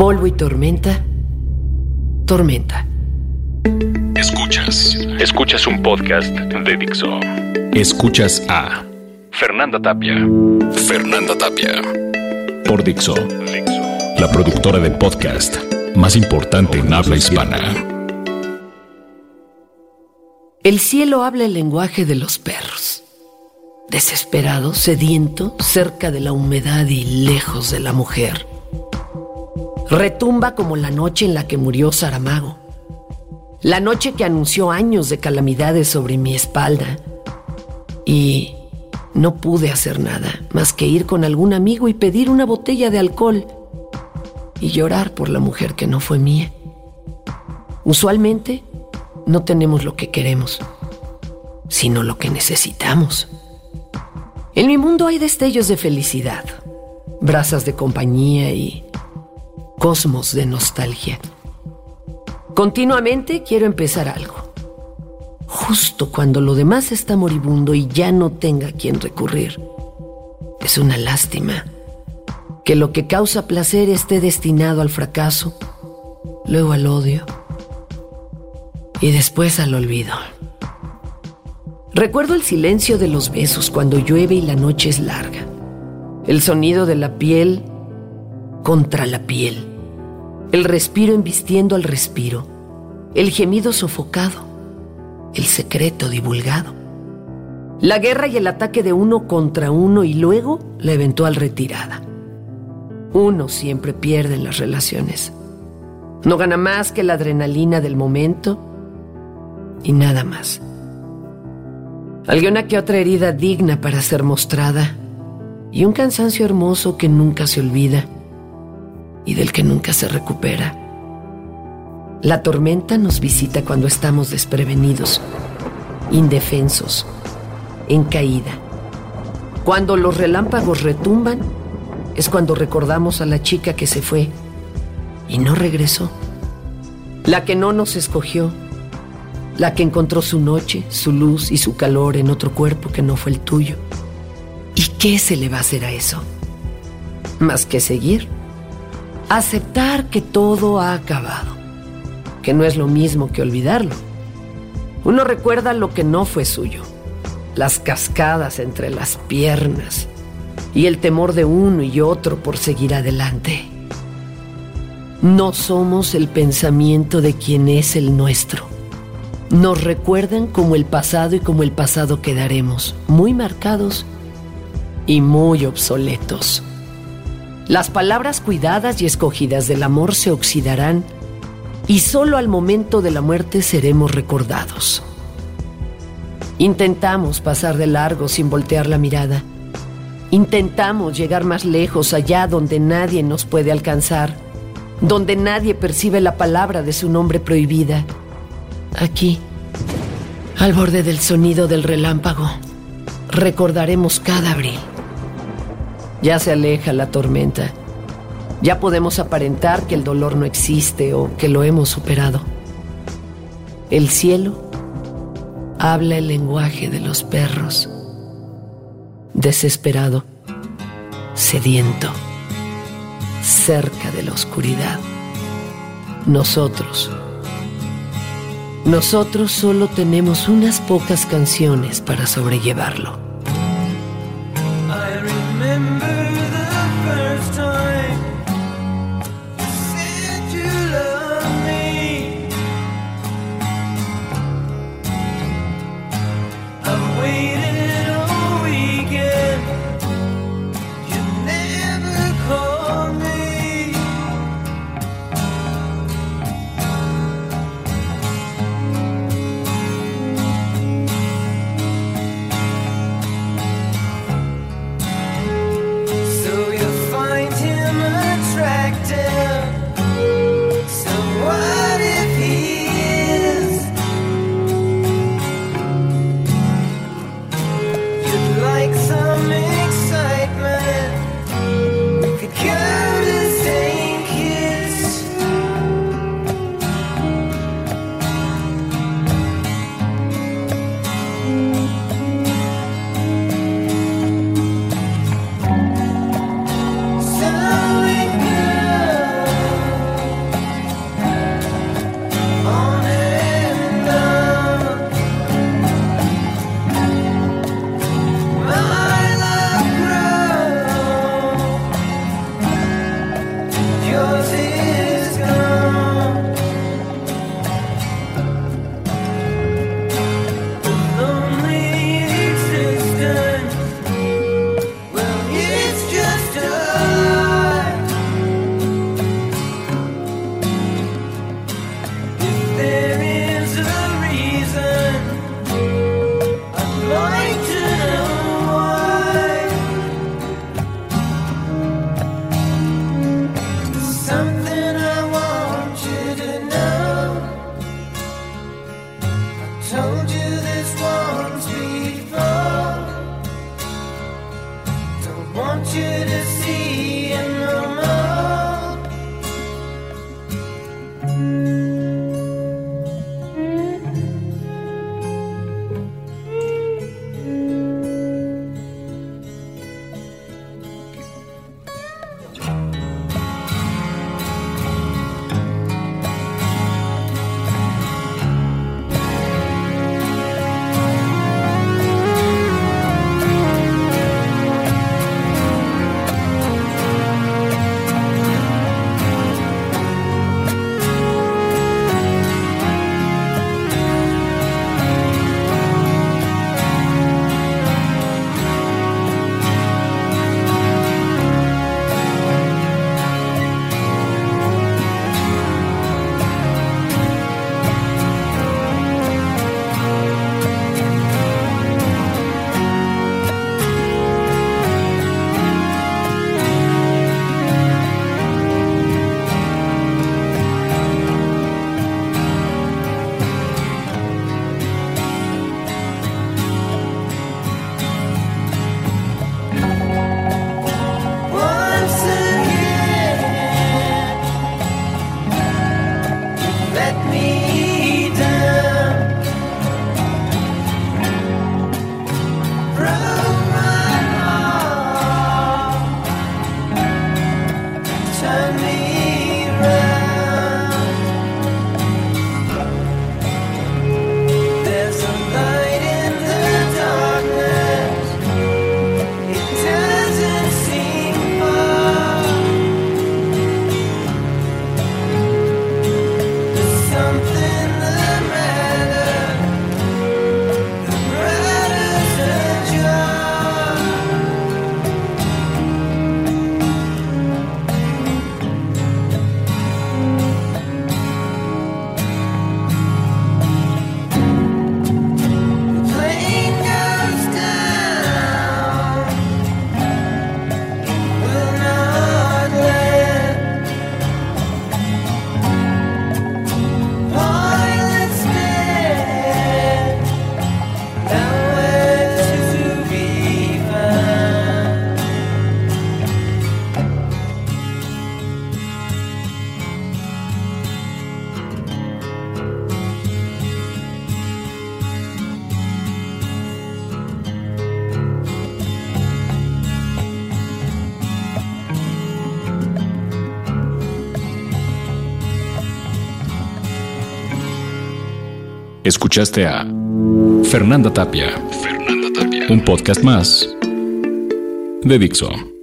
Polvo y tormenta. Tormenta. Escuchas. Escuchas un podcast de Dixo. Escuchas a Fernanda Tapia. Fernanda Tapia. Por Dixo. La productora de podcast más importante en habla hispana. El cielo habla el lenguaje de los perros. Desesperado, sediento, cerca de la humedad y lejos de la mujer. Retumba como la noche en la que murió Saramago. La noche que anunció años de calamidades sobre mi espalda. Y no pude hacer nada más que ir con algún amigo y pedir una botella de alcohol y llorar por la mujer que no fue mía. Usualmente no tenemos lo que queremos, sino lo que necesitamos. En mi mundo hay destellos de felicidad, brasas de compañía y cosmos de nostalgia. Continuamente quiero empezar algo. Justo cuando lo demás está moribundo y ya no tenga quien recurrir. Es una lástima que lo que causa placer esté destinado al fracaso, luego al odio y después al olvido. Recuerdo el silencio de los besos cuando llueve y la noche es larga. El sonido de la piel contra la piel el respiro embistiendo al respiro, el gemido sofocado, el secreto divulgado. La guerra y el ataque de uno contra uno y luego la eventual retirada. Uno siempre pierde en las relaciones. No gana más que la adrenalina del momento y nada más. Alguna que otra herida digna para ser mostrada y un cansancio hermoso que nunca se olvida y del que nunca se recupera. La tormenta nos visita cuando estamos desprevenidos, indefensos, en caída. Cuando los relámpagos retumban, es cuando recordamos a la chica que se fue y no regresó. La que no nos escogió, la que encontró su noche, su luz y su calor en otro cuerpo que no fue el tuyo. ¿Y qué se le va a hacer a eso? Más que seguir aceptar que todo ha acabado, que no es lo mismo que olvidarlo. Uno recuerda lo que no fue suyo, las cascadas entre las piernas y el temor de uno y otro por seguir adelante. No somos el pensamiento de quien es el nuestro. Nos recuerdan como el pasado y como el pasado quedaremos, muy marcados y muy obsoletos. Las palabras cuidadas y escogidas del amor se oxidarán y solo al momento de la muerte seremos recordados. Intentamos pasar de largo sin voltear la mirada. Intentamos llegar más lejos, allá donde nadie nos puede alcanzar, donde nadie percibe la palabra de su nombre prohibida. Aquí, al borde del sonido del relámpago, recordaremos cada abril. Ya se aleja la tormenta. Ya podemos aparentar que el dolor no existe o que lo hemos superado. El cielo habla el lenguaje de los perros. Desesperado, sediento, cerca de la oscuridad. Nosotros, nosotros solo tenemos unas pocas canciones para sobrellevarlo. remember Escuchaste a Fernanda Tapia. Fernanda Tapia. Un podcast más de Dixo.